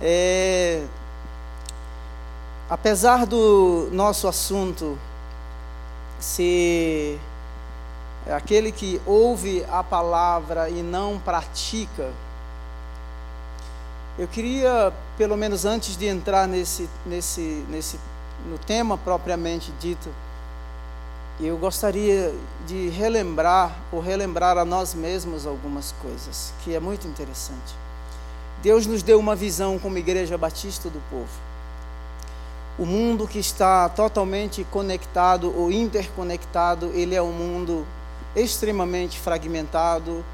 É, apesar do nosso assunto ser aquele que ouve a palavra e não pratica, eu queria, pelo menos antes de entrar nesse, nesse, nesse, no tema propriamente dito, eu gostaria de relembrar ou relembrar a nós mesmos algumas coisas, que é muito interessante. Deus nos deu uma visão como Igreja Batista do Povo. O mundo que está totalmente conectado ou interconectado, ele é um mundo extremamente fragmentado,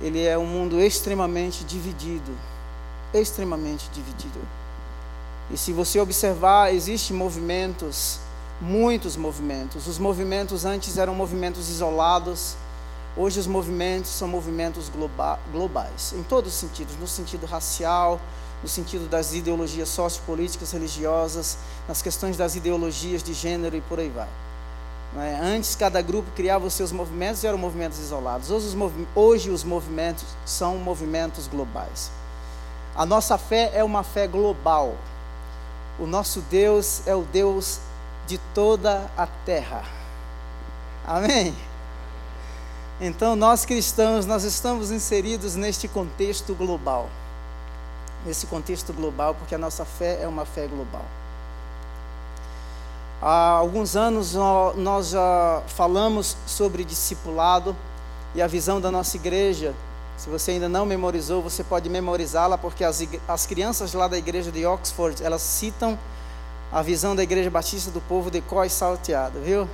ele é um mundo extremamente dividido extremamente dividido. E se você observar, existem movimentos, muitos movimentos. Os movimentos antes eram movimentos isolados, hoje os movimentos são movimentos globa globais, em todos os sentidos no sentido racial, no sentido das ideologias sociopolíticas, religiosas, nas questões das ideologias de gênero e por aí vai. É? Antes, cada grupo criava os seus movimentos e eram movimentos isolados. Hoje os, movi hoje, os movimentos são movimentos globais. A nossa fé é uma fé global. O nosso Deus é o Deus de toda a terra. Amém? Então, nós cristãos, nós estamos inseridos neste contexto global. Nesse contexto global, porque a nossa fé é uma fé global. Há alguns anos nós já falamos sobre discipulado e a visão da nossa igreja se você ainda não memorizou, você pode memorizá-la, porque as, as crianças lá da igreja de Oxford, elas citam a visão da igreja batista do povo de cós salteado, viu?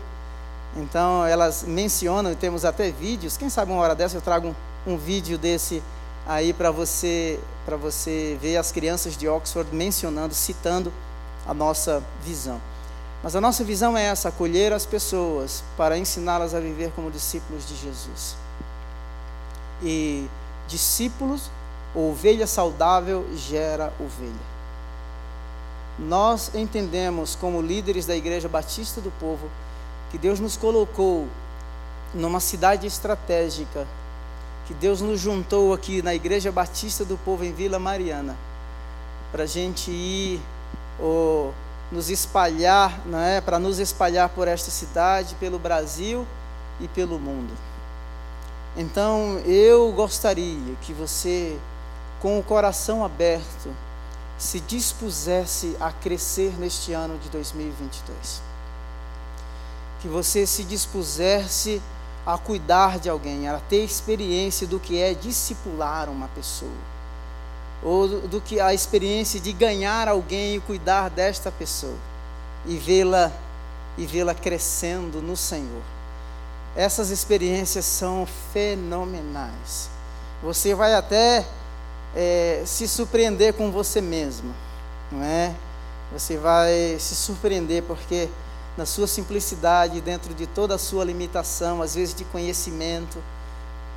Então, elas mencionam, temos até vídeos, quem sabe uma hora dessa eu trago um, um vídeo desse aí para você, para você ver as crianças de Oxford mencionando, citando a nossa visão. Mas a nossa visão é essa: acolher as pessoas para ensiná-las a viver como discípulos de Jesus e discípulos, ovelha saudável gera ovelha. Nós entendemos, como líderes da Igreja Batista do Povo, que Deus nos colocou numa cidade estratégica, que Deus nos juntou aqui na Igreja Batista do Povo em Vila Mariana, para a gente ir ou, nos espalhar, é? para nos espalhar por esta cidade, pelo Brasil e pelo mundo. Então eu gostaria que você, com o coração aberto, se dispusesse a crescer neste ano de 2022. Que você se dispusesse a cuidar de alguém, a ter experiência do que é discipular uma pessoa, ou do, que a experiência de ganhar alguém e cuidar desta pessoa e vê-la e vê-la crescendo no Senhor. Essas experiências são fenomenais. Você vai até é, se surpreender com você mesmo, não é? Você vai se surpreender porque na sua simplicidade, dentro de toda a sua limitação, às vezes de conhecimento,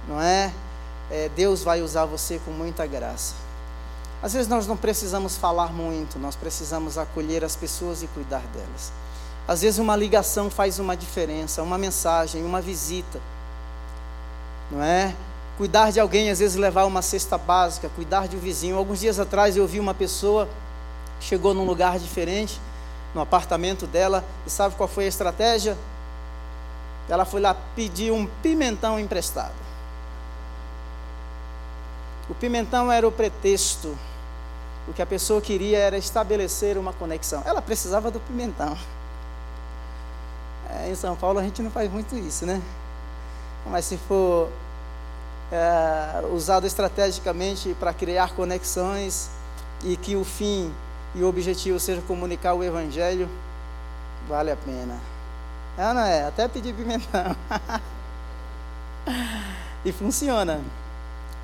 não é? é Deus vai usar você com muita graça. Às vezes nós não precisamos falar muito, nós precisamos acolher as pessoas e cuidar delas. Às vezes uma ligação faz uma diferença, uma mensagem, uma visita. Não é? Cuidar de alguém, às vezes levar uma cesta básica, cuidar de um vizinho. Alguns dias atrás eu vi uma pessoa chegou num lugar diferente, no apartamento dela, e sabe qual foi a estratégia? Ela foi lá pedir um pimentão emprestado. O pimentão era o pretexto. O que a pessoa queria era estabelecer uma conexão. Ela precisava do pimentão. É, em São Paulo a gente não faz muito isso, né? Mas se for é, usado estrategicamente para criar conexões e que o fim e o objetivo seja comunicar o Evangelho, vale a pena. É, não é? Até pedir pimentão. e funciona.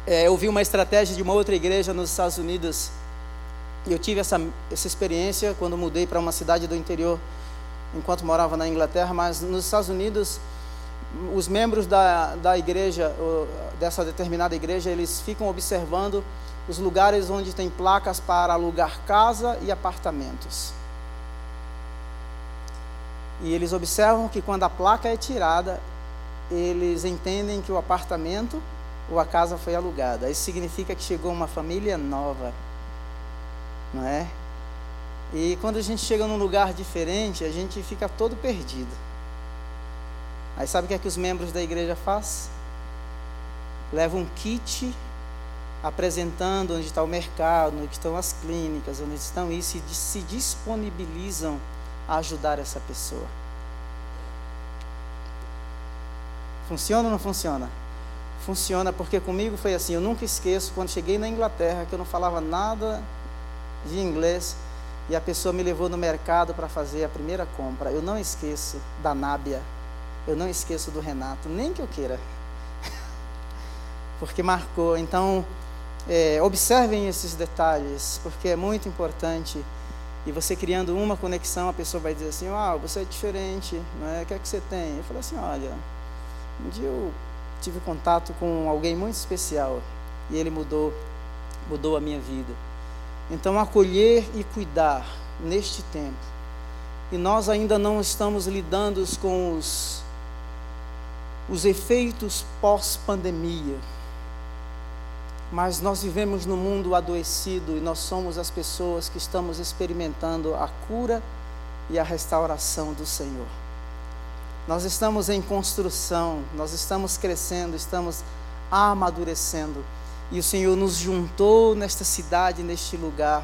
É, eu vi uma estratégia de uma outra igreja nos Estados Unidos. E eu tive essa, essa experiência quando mudei para uma cidade do interior enquanto morava na Inglaterra, mas nos Estados Unidos, os membros da, da igreja, dessa determinada igreja, eles ficam observando os lugares onde tem placas para alugar casa e apartamentos. E eles observam que quando a placa é tirada, eles entendem que o apartamento ou a casa foi alugada. Isso significa que chegou uma família nova. não é? E quando a gente chega num lugar diferente, a gente fica todo perdido. Aí sabe o que é que os membros da igreja fazem? Levam um kit apresentando onde está o mercado, onde estão as clínicas, onde estão isso, e se disponibilizam a ajudar essa pessoa. Funciona ou não funciona? Funciona porque comigo foi assim. Eu nunca esqueço quando cheguei na Inglaterra que eu não falava nada de inglês e a pessoa me levou no mercado para fazer a primeira compra. Eu não esqueço da Nábia, eu não esqueço do Renato, nem que eu queira, porque marcou. Então, é, observem esses detalhes, porque é muito importante. E você criando uma conexão, a pessoa vai dizer assim: Ah, você é diferente, não é? o que é que você tem? Eu falo assim: Olha, um dia eu tive contato com alguém muito especial e ele mudou, mudou a minha vida. Então, acolher e cuidar neste tempo. E nós ainda não estamos lidando com os, os efeitos pós-pandemia. Mas nós vivemos no mundo adoecido e nós somos as pessoas que estamos experimentando a cura e a restauração do Senhor. Nós estamos em construção, nós estamos crescendo, estamos amadurecendo. E o Senhor nos juntou nesta cidade, neste lugar,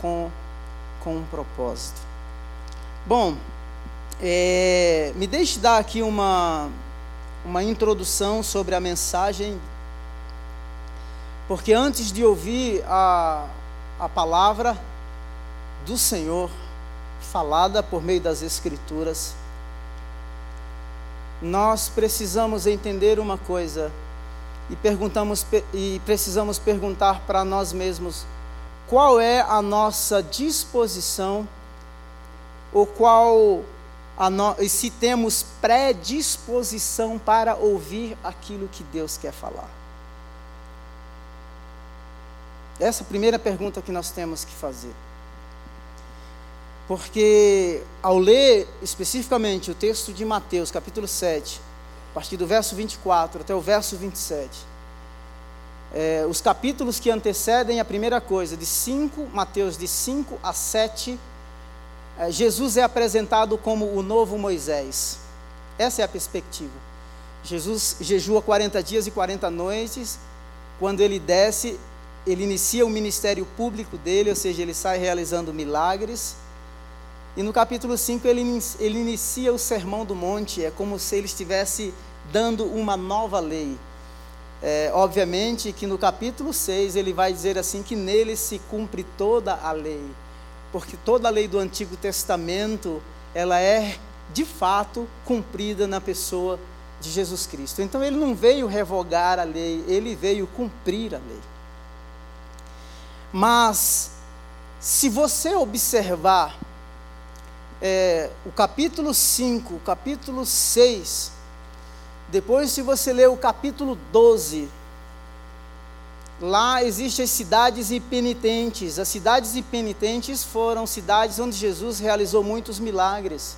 com, com um propósito. Bom, é, me deixe dar aqui uma, uma introdução sobre a mensagem, porque antes de ouvir a, a palavra do Senhor, falada por meio das Escrituras, nós precisamos entender uma coisa e perguntamos e precisamos perguntar para nós mesmos qual é a nossa disposição ou qual a no, se temos predisposição para ouvir aquilo que Deus quer falar. Essa é a primeira pergunta que nós temos que fazer. Porque ao ler especificamente o texto de Mateus, capítulo 7, a partir do verso 24 até o verso 27, é, os capítulos que antecedem a primeira coisa, de 5, Mateus de 5 a 7, é, Jesus é apresentado como o novo Moisés. Essa é a perspectiva. Jesus jejua 40 dias e 40 noites. Quando ele desce, ele inicia o ministério público dele, ou seja, ele sai realizando milagres. E no capítulo 5 ele, ele inicia o sermão do monte, é como se ele estivesse dando uma nova lei. É, obviamente que no capítulo 6 ele vai dizer assim que nele se cumpre toda a lei, porque toda a lei do Antigo Testamento ela é de fato cumprida na pessoa de Jesus Cristo. Então ele não veio revogar a lei, ele veio cumprir a lei. Mas se você observar é, o capítulo 5, o capítulo 6, depois se você ler o capítulo 12, lá existem as cidades impenitentes. As cidades impenitentes foram cidades onde Jesus realizou muitos milagres.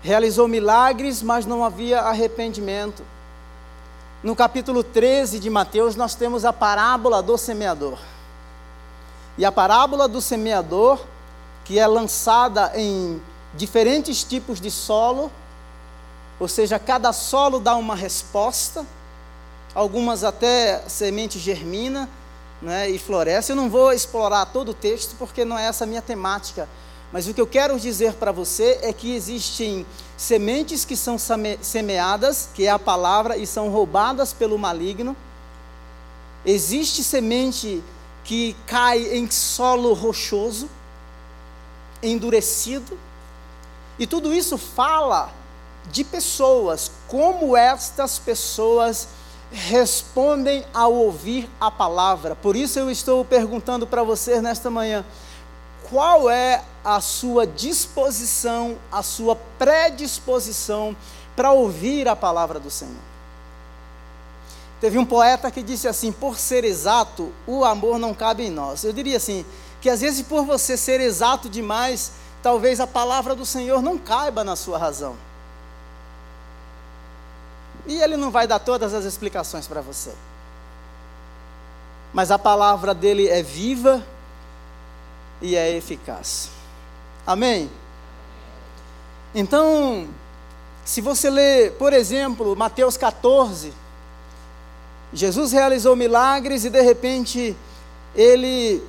Realizou milagres, mas não havia arrependimento. No capítulo 13 de Mateus, nós temos a parábola do semeador. E a parábola do semeador que é lançada em diferentes tipos de solo, ou seja, cada solo dá uma resposta, algumas até semente germina né, e floresce. Eu não vou explorar todo o texto porque não é essa a minha temática, mas o que eu quero dizer para você é que existem sementes que são semeadas, que é a palavra, e são roubadas pelo maligno. Existe semente que cai em solo rochoso endurecido. E tudo isso fala de pessoas, como estas pessoas respondem ao ouvir a palavra. Por isso eu estou perguntando para vocês nesta manhã: qual é a sua disposição, a sua predisposição para ouvir a palavra do Senhor? Teve um poeta que disse assim: por ser exato, o amor não cabe em nós. Eu diria assim: que às vezes por você ser exato demais, talvez a palavra do Senhor não caiba na sua razão. E ele não vai dar todas as explicações para você. Mas a palavra dele é viva, e é eficaz. Amém? Então, se você ler, por exemplo, Mateus 14, Jesus realizou milagres e de repente ele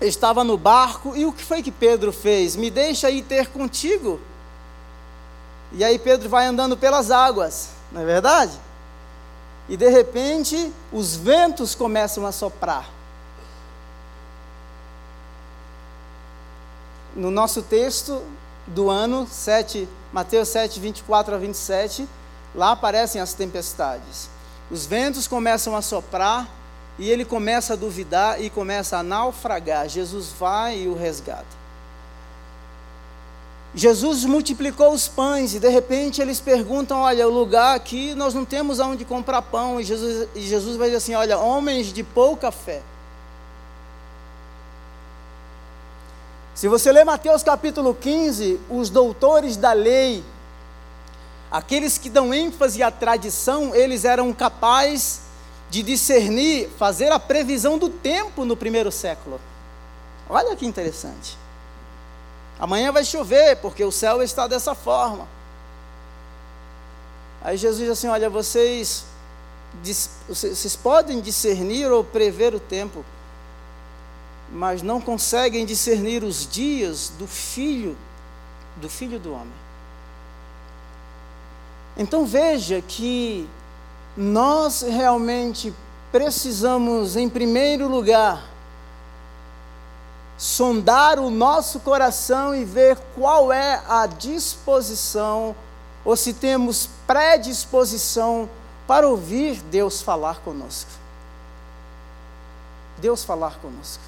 estava no barco e o que foi que Pedro fez? Me deixa ir ter contigo. E aí Pedro vai andando pelas águas, não é verdade? E de repente os ventos começam a soprar. No nosso texto do ano 7, Mateus 7, 24 a 27, lá aparecem as tempestades. Os ventos começam a soprar e ele começa a duvidar e começa a naufragar. Jesus vai e o resgata. Jesus multiplicou os pães e de repente eles perguntam: Olha, o lugar aqui nós não temos aonde comprar pão. E Jesus, e Jesus vai dizer assim: Olha, homens de pouca fé. Se você ler Mateus capítulo 15, os doutores da lei, aqueles que dão ênfase à tradição, eles eram capazes de discernir, fazer a previsão do tempo no primeiro século. Olha que interessante. Amanhã vai chover, porque o céu está dessa forma. Aí Jesus diz assim: Olha, vocês, vocês podem discernir ou prever o tempo, mas não conseguem discernir os dias do filho, do filho do homem. Então veja que nós realmente precisamos, em primeiro lugar, sondar o nosso coração e ver qual é a disposição, ou se temos predisposição para ouvir Deus falar conosco. Deus falar conosco.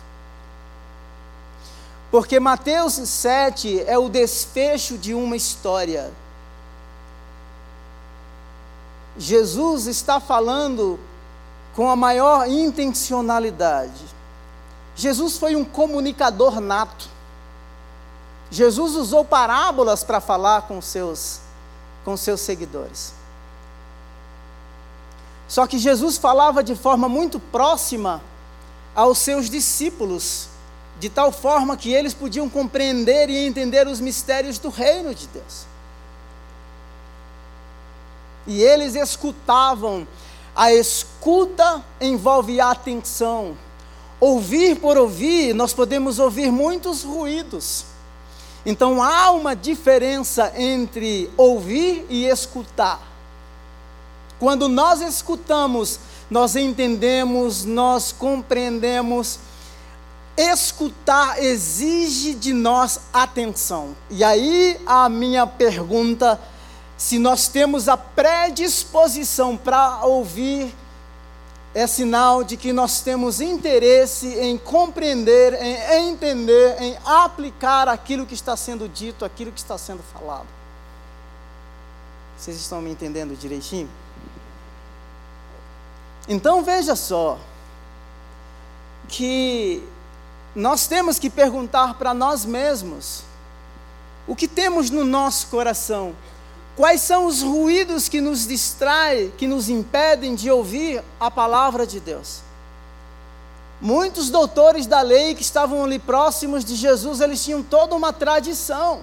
Porque Mateus 7 é o desfecho de uma história. Jesus está falando com a maior intencionalidade. Jesus foi um comunicador nato. Jesus usou parábolas para falar com seus com seus seguidores. Só que Jesus falava de forma muito próxima aos seus discípulos, de tal forma que eles podiam compreender e entender os mistérios do reino de Deus. E eles escutavam. A escuta envolve atenção. Ouvir por ouvir, nós podemos ouvir muitos ruídos. Então há uma diferença entre ouvir e escutar. Quando nós escutamos, nós entendemos, nós compreendemos. Escutar exige de nós atenção. E aí a minha pergunta se nós temos a predisposição para ouvir, é sinal de que nós temos interesse em compreender, em entender, em aplicar aquilo que está sendo dito, aquilo que está sendo falado. Vocês estão me entendendo direitinho? Então veja só, que nós temos que perguntar para nós mesmos: o que temos no nosso coração? Quais são os ruídos que nos distraem, que nos impedem de ouvir a palavra de Deus? Muitos doutores da lei que estavam ali próximos de Jesus, eles tinham toda uma tradição.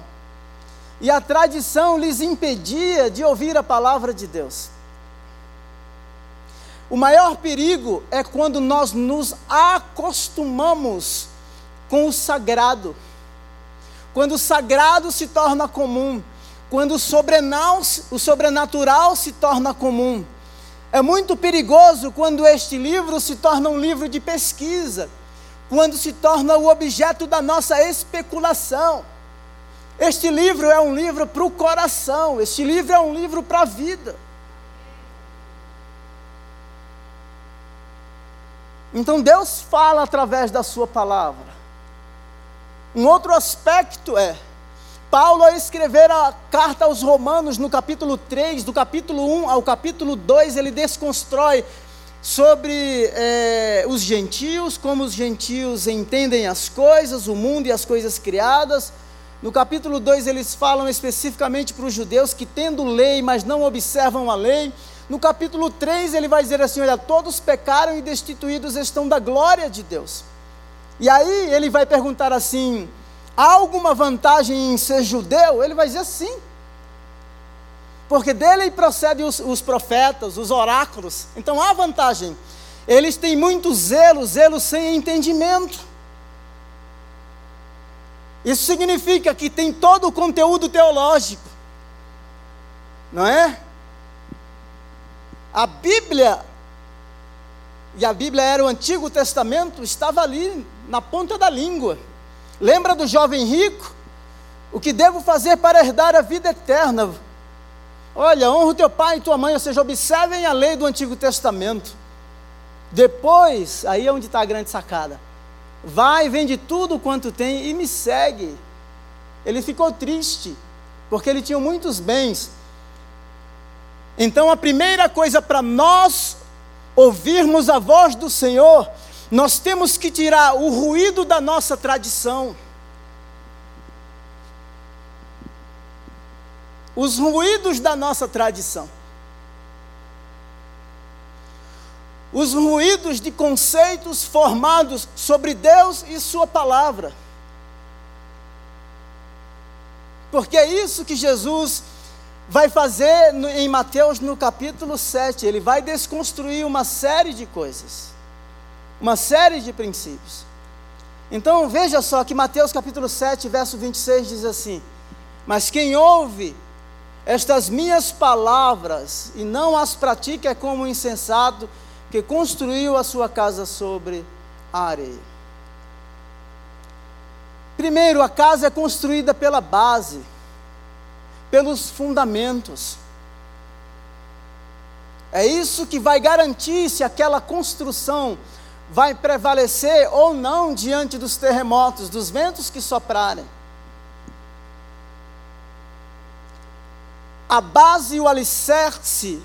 E a tradição lhes impedia de ouvir a palavra de Deus. O maior perigo é quando nós nos acostumamos com o sagrado. Quando o sagrado se torna comum quando o sobrenatural, o sobrenatural se torna comum. É muito perigoso quando este livro se torna um livro de pesquisa, quando se torna o objeto da nossa especulação. Este livro é um livro para o coração, este livro é um livro para a vida. Então Deus fala através da Sua palavra. Um outro aspecto é Paulo, ao escrever a carta aos Romanos, no capítulo 3, do capítulo 1 ao capítulo 2, ele desconstrói sobre é, os gentios, como os gentios entendem as coisas, o mundo e as coisas criadas. No capítulo 2, eles falam especificamente para os judeus que, tendo lei, mas não observam a lei. No capítulo 3, ele vai dizer assim: Olha, todos pecaram e destituídos estão da glória de Deus. E aí ele vai perguntar assim: há alguma vantagem em ser judeu? Ele vai dizer sim. Porque dele procedem os, os profetas, os oráculos. Então há vantagem. Eles têm muito zelo, zelo sem entendimento. Isso significa que tem todo o conteúdo teológico, não é? A Bíblia, e a Bíblia era o Antigo Testamento, estava ali na ponta da língua. Lembra do jovem rico? O que devo fazer para herdar a vida eterna? Olha, honra o teu pai e tua mãe, ou seja, observem a lei do Antigo Testamento. Depois, aí é onde está a grande sacada. Vai, vende tudo quanto tem e me segue. Ele ficou triste, porque ele tinha muitos bens. Então, a primeira coisa para nós ouvirmos a voz do Senhor, nós temos que tirar o ruído da nossa tradição. Os ruídos da nossa tradição. os ruídos de conceitos formados sobre Deus e Sua palavra. Porque é isso que Jesus vai fazer em Mateus no capítulo 7. Ele vai desconstruir uma série de coisas, uma série de princípios. Então veja só que Mateus capítulo 7, verso 26 diz assim: Mas quem ouve estas minhas palavras e não as pratica é como um insensato que construiu a sua casa sobre a areia. Primeiro, a casa é construída pela base, pelos fundamentos. É isso que vai garantir se aquela construção vai prevalecer ou não diante dos terremotos, dos ventos que soprarem. A base o alicerce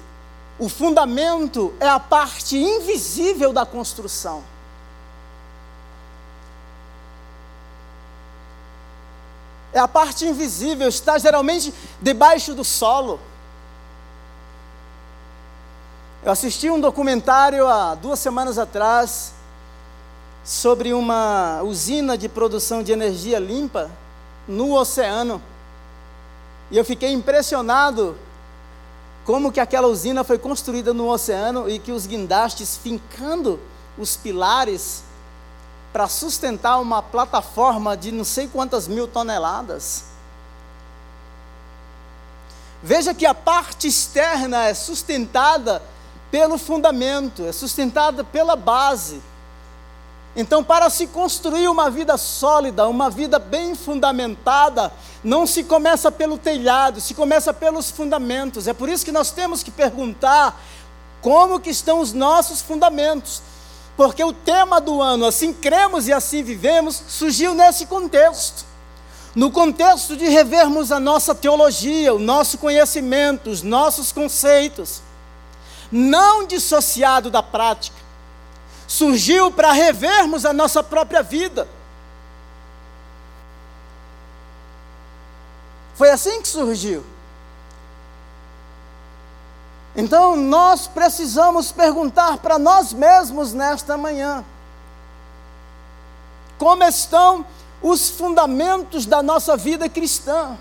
o fundamento é a parte invisível da construção. É a parte invisível, está geralmente debaixo do solo. Eu assisti um documentário há duas semanas atrás sobre uma usina de produção de energia limpa no oceano. E eu fiquei impressionado como que aquela usina foi construída no oceano e que os guindastes fincando os pilares para sustentar uma plataforma de não sei quantas mil toneladas. Veja que a parte externa é sustentada pelo fundamento, é sustentada pela base. Então, para se construir uma vida sólida, uma vida bem fundamentada, não se começa pelo telhado, se começa pelos fundamentos. É por isso que nós temos que perguntar como que estão os nossos fundamentos. Porque o tema do ano, assim cremos e assim vivemos, surgiu nesse contexto. No contexto de revermos a nossa teologia, o nosso conhecimento, os nossos conceitos, não dissociado da prática surgiu para revermos a nossa própria vida. Foi assim que surgiu. Então nós precisamos perguntar para nós mesmos nesta manhã: como estão os fundamentos da nossa vida cristã?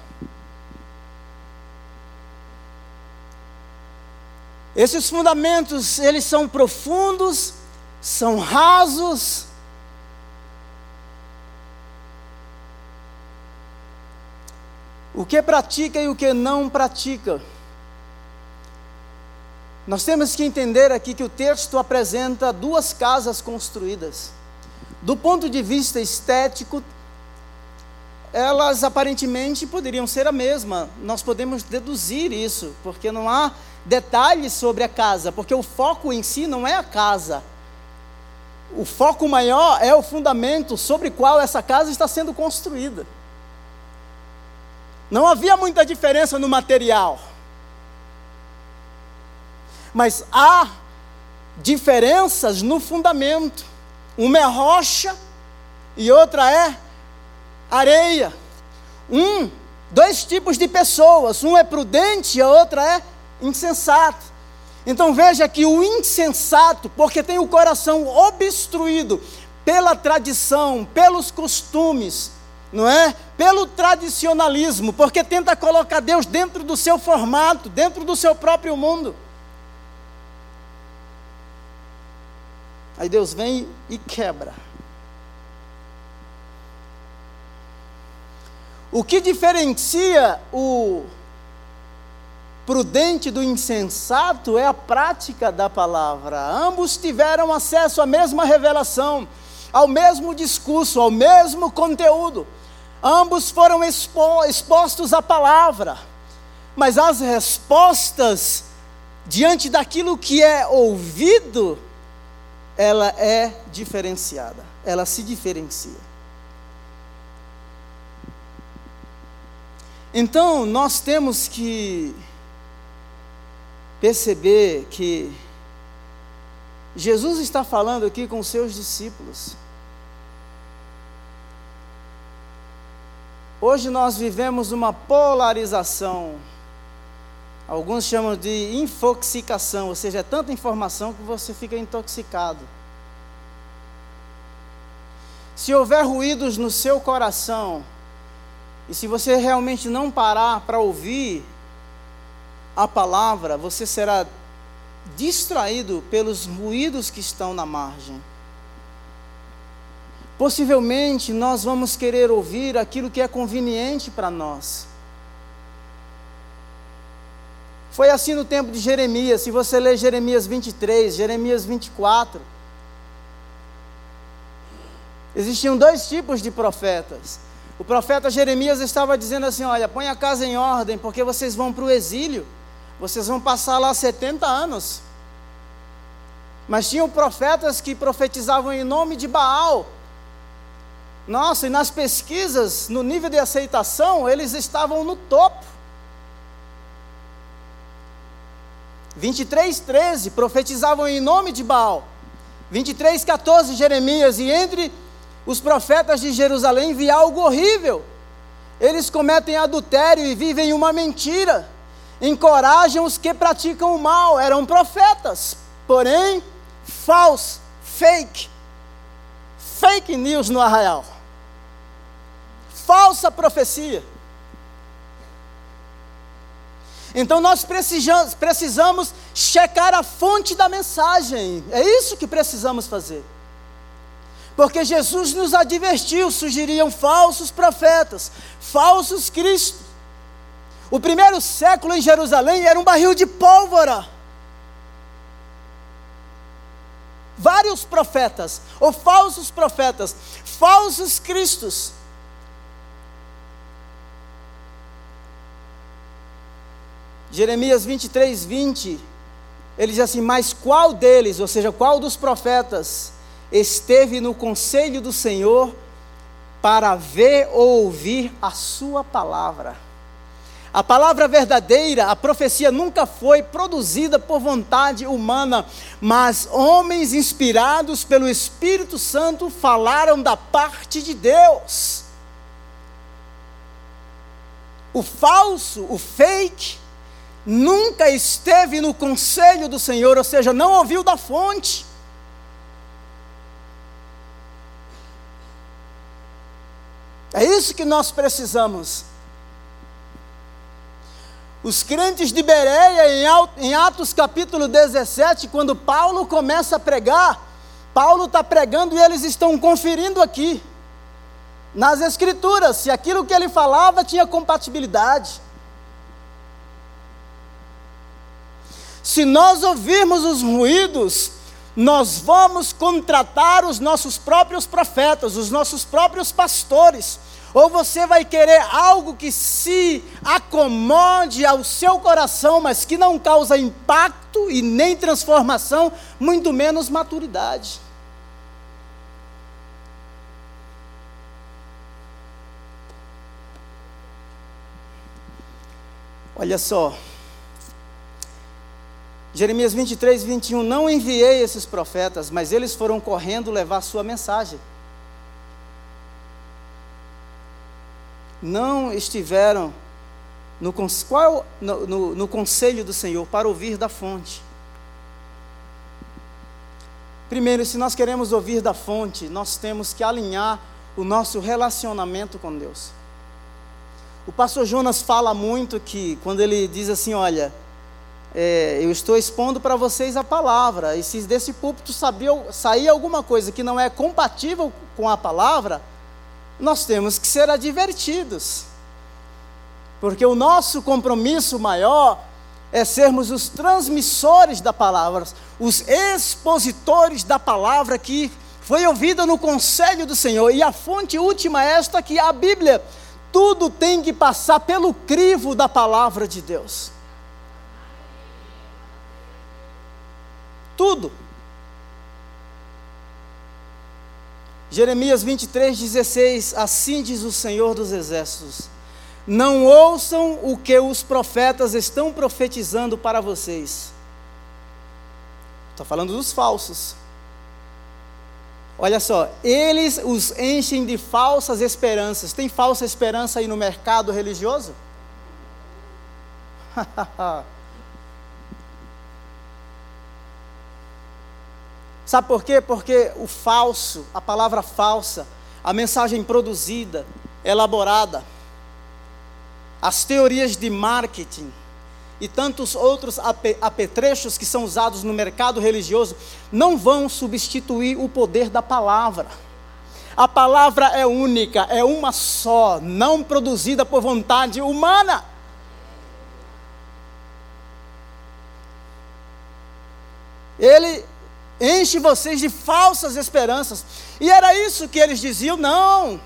Esses fundamentos, eles são profundos são rasos. O que pratica e o que não pratica. Nós temos que entender aqui que o texto apresenta duas casas construídas. Do ponto de vista estético, elas aparentemente poderiam ser a mesma. Nós podemos deduzir isso, porque não há detalhes sobre a casa, porque o foco em si não é a casa, o foco maior é o fundamento sobre o qual essa casa está sendo construída. Não havia muita diferença no material. Mas há diferenças no fundamento. Uma é rocha e outra é areia. Um, dois tipos de pessoas, um é prudente e a outra é insensato. Então veja que o insensato, porque tem o coração obstruído pela tradição, pelos costumes, não é? Pelo tradicionalismo, porque tenta colocar Deus dentro do seu formato, dentro do seu próprio mundo. Aí Deus vem e quebra. O que diferencia o prudente do insensato é a prática da palavra. Ambos tiveram acesso à mesma revelação, ao mesmo discurso, ao mesmo conteúdo. Ambos foram expo expostos à palavra, mas as respostas diante daquilo que é ouvido, ela é diferenciada, ela se diferencia. Então, nós temos que perceber que Jesus está falando aqui com seus discípulos. Hoje nós vivemos uma polarização. Alguns chamam de infoxicação, ou seja, é tanta informação que você fica intoxicado. Se houver ruídos no seu coração, e se você realmente não parar para ouvir a palavra, você será distraído pelos ruídos que estão na margem. Possivelmente nós vamos querer ouvir aquilo que é conveniente para nós. Foi assim no tempo de Jeremias. Se você ler Jeremias 23, Jeremias 24, existiam dois tipos de profetas. O profeta Jeremias estava dizendo assim: Olha, põe a casa em ordem, porque vocês vão para o exílio, vocês vão passar lá 70 anos. Mas tinham profetas que profetizavam em nome de Baal, nossa, e nas pesquisas, no nível de aceitação, eles estavam no topo. 23, 13 profetizavam em nome de Baal. 23, 14 Jeremias, e entre os profetas de Jerusalém vi algo horrível. Eles cometem adultério e vivem uma mentira. Encorajam os que praticam o mal. Eram profetas, porém, falso, fake fake news no arraial. Falsa profecia. Então nós precisamos, precisamos checar a fonte da mensagem. É isso que precisamos fazer. Porque Jesus nos advertiu: surgiriam falsos profetas, falsos cristos. O primeiro século em Jerusalém era um barril de pólvora. vários profetas, ou falsos profetas, falsos cristos. Jeremias 23, 20, ele diz assim: Mas qual deles, ou seja, qual dos profetas, esteve no conselho do Senhor para ver ou ouvir a sua palavra? A palavra verdadeira, a profecia nunca foi produzida por vontade humana, mas homens inspirados pelo Espírito Santo falaram da parte de Deus. O falso, o fake, nunca esteve no conselho do Senhor, ou seja, não ouviu da fonte. É isso que nós precisamos os crentes de Bereia, em Atos capítulo 17, quando Paulo começa a pregar, Paulo está pregando e eles estão conferindo aqui, nas Escrituras, se aquilo que ele falava tinha compatibilidade. Se nós ouvirmos os ruídos, nós vamos contratar os nossos próprios profetas, os nossos próprios pastores, ou você vai querer algo que se acomode ao seu coração, mas que não causa impacto e nem transformação, muito menos maturidade. Olha só. Jeremias 23, 21. Não enviei esses profetas, mas eles foram correndo levar sua mensagem. não estiveram no, qual, no, no, no conselho do Senhor para ouvir da fonte. Primeiro, se nós queremos ouvir da fonte, nós temos que alinhar o nosso relacionamento com Deus. O pastor Jonas fala muito que, quando ele diz assim: Olha, é, eu estou expondo para vocês a palavra, e se desse púlpito sair alguma coisa que não é compatível com a palavra, nós temos que ser advertidos. Porque o nosso compromisso maior é sermos os transmissores da palavra, os expositores da palavra que foi ouvida no conselho do Senhor. E a fonte última é esta que a Bíblia, tudo tem que passar pelo crivo da palavra de Deus. Tudo. Jeremias 23, 16: Assim diz o Senhor dos Exércitos: Não ouçam o que os profetas estão profetizando para vocês. Está falando dos falsos. Olha só, eles os enchem de falsas esperanças. Tem falsa esperança aí no mercado religioso? Sabe por quê? Porque o falso, a palavra falsa, a mensagem produzida, elaborada, as teorias de marketing e tantos outros apetrechos que são usados no mercado religioso não vão substituir o poder da palavra. A palavra é única, é uma só, não produzida por vontade humana. Ele enche vocês de falsas esperanças. E era isso que eles diziam, não.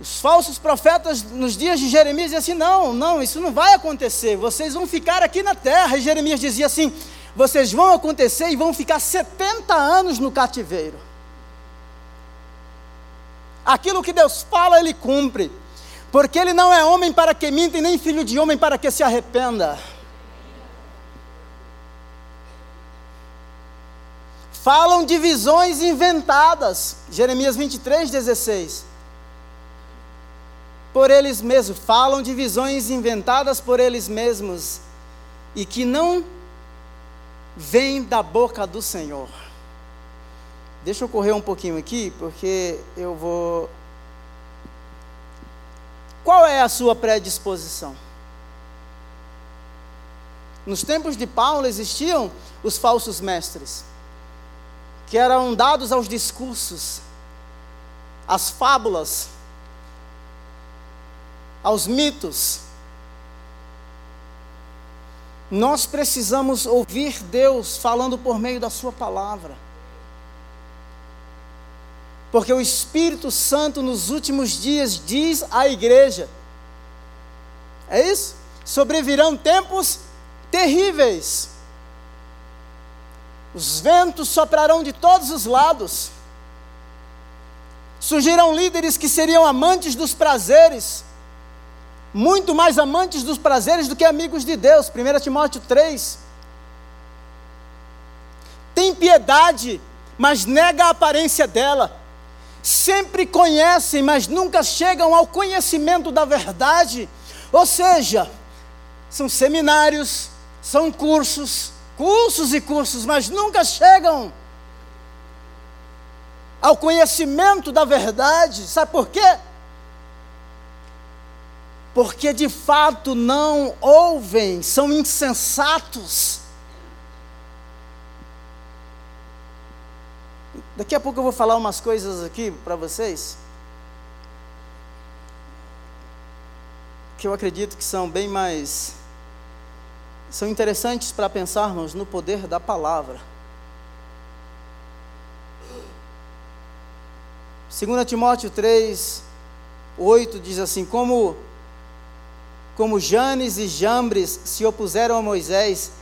Os falsos profetas nos dias de Jeremias diziam assim: não, não, isso não vai acontecer, vocês vão ficar aqui na terra. E Jeremias dizia assim: vocês vão acontecer e vão ficar 70 anos no cativeiro. Aquilo que Deus fala, Ele cumpre, porque Ele não é homem para que minta e nem filho de homem para que se arrependa. Falam de visões inventadas. Jeremias 23, 16. Por eles mesmos, falam de visões inventadas por eles mesmos e que não vêm da boca do Senhor. Deixa eu correr um pouquinho aqui, porque eu vou. Qual é a sua predisposição? Nos tempos de Paulo existiam os falsos mestres que eram dados aos discursos, às fábulas, aos mitos. Nós precisamos ouvir Deus falando por meio da Sua palavra. Porque o Espírito Santo nos últimos dias diz à igreja: é isso? Sobrevirão tempos terríveis. Os ventos soprarão de todos os lados. Surgirão líderes que seriam amantes dos prazeres, muito mais amantes dos prazeres do que amigos de Deus. 1 Timóteo 3. Tem piedade, mas nega a aparência dela. Sempre conhecem, mas nunca chegam ao conhecimento da verdade. Ou seja, são seminários, são cursos, cursos e cursos, mas nunca chegam ao conhecimento da verdade. Sabe por quê? Porque de fato não ouvem, são insensatos. Daqui a pouco eu vou falar umas coisas aqui para vocês. Que eu acredito que são bem mais são interessantes para pensarmos no poder da palavra. 2 Timóteo 3, 8 diz assim: Como, como Janes e Jambres se opuseram a Moisés,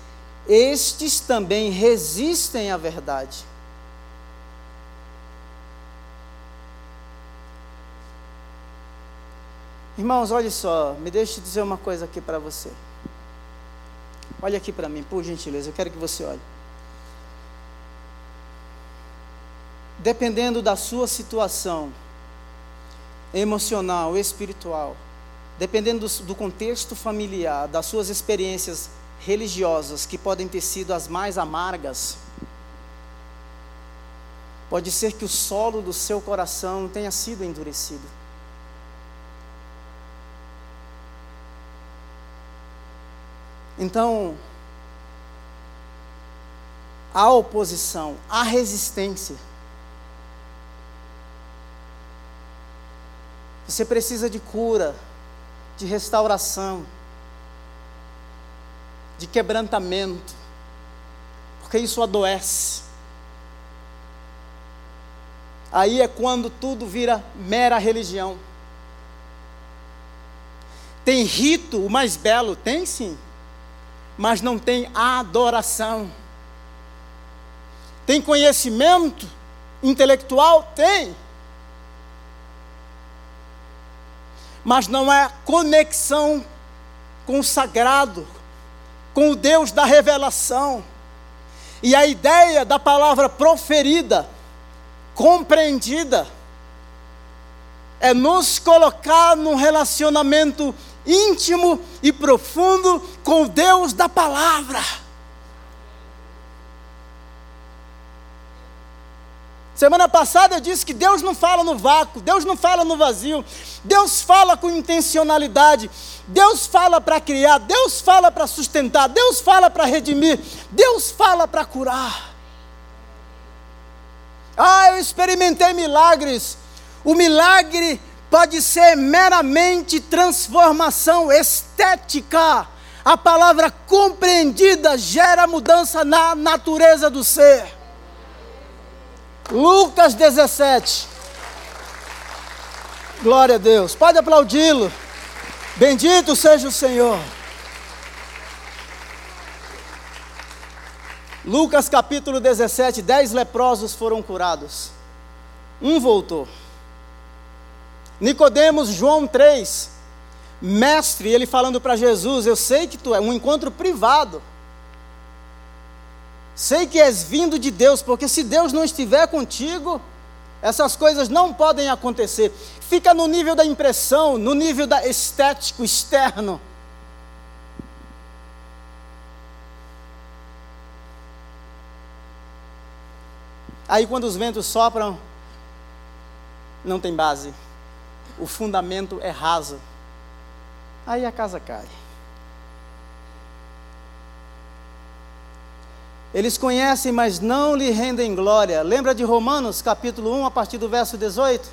estes também resistem à verdade. Irmãos, olha só, me deixe dizer uma coisa aqui para você. Olha aqui para mim, por gentileza, eu quero que você olhe. Dependendo da sua situação emocional, espiritual, dependendo do, do contexto familiar, das suas experiências religiosas, que podem ter sido as mais amargas, Pode ser que o solo do seu coração tenha sido endurecido. Então, a oposição, a resistência. Você precisa de cura, de restauração, de quebrantamento, porque isso adoece. Aí é quando tudo vira mera religião. Tem rito, o mais belo, tem sim, mas não tem adoração. Tem conhecimento intelectual? Tem. Mas não é conexão com o sagrado, com o Deus da revelação. E a ideia da palavra proferida, compreendida, é nos colocar num relacionamento íntimo e profundo com Deus da palavra. Semana passada eu disse que Deus não fala no vácuo, Deus não fala no vazio, Deus fala com intencionalidade, Deus fala para criar, Deus fala para sustentar, Deus fala para redimir, Deus fala para curar. Ah, eu experimentei milagres. O milagre pode ser meramente transformação estética. A palavra compreendida gera mudança na natureza do ser. Lucas 17. Glória a Deus. Pode aplaudi-lo. Bendito seja o Senhor. Lucas capítulo 17: dez leprosos foram curados, um voltou. Nicodemos, João 3, mestre, ele falando para Jesus: Eu sei que tu é um encontro privado. Sei que és vindo de Deus, porque se Deus não estiver contigo, essas coisas não podem acontecer. Fica no nível da impressão, no nível da estético externo. Aí quando os ventos sopram, não tem base. O fundamento é raso. Aí a casa cai. Eles conhecem, mas não lhe rendem glória. Lembra de Romanos, capítulo 1, a partir do verso 18?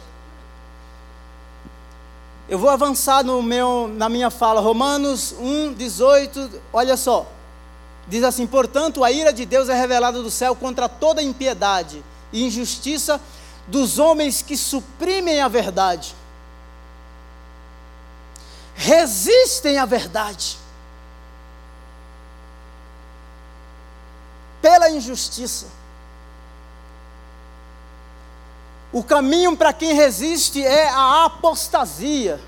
Eu vou avançar no meu, na minha fala. Romanos 1, 18. Olha só. Diz assim: Portanto, a ira de Deus é revelada do céu contra toda impiedade e injustiça dos homens que suprimem a verdade. Resistem à verdade pela injustiça. O caminho para quem resiste é a apostasia.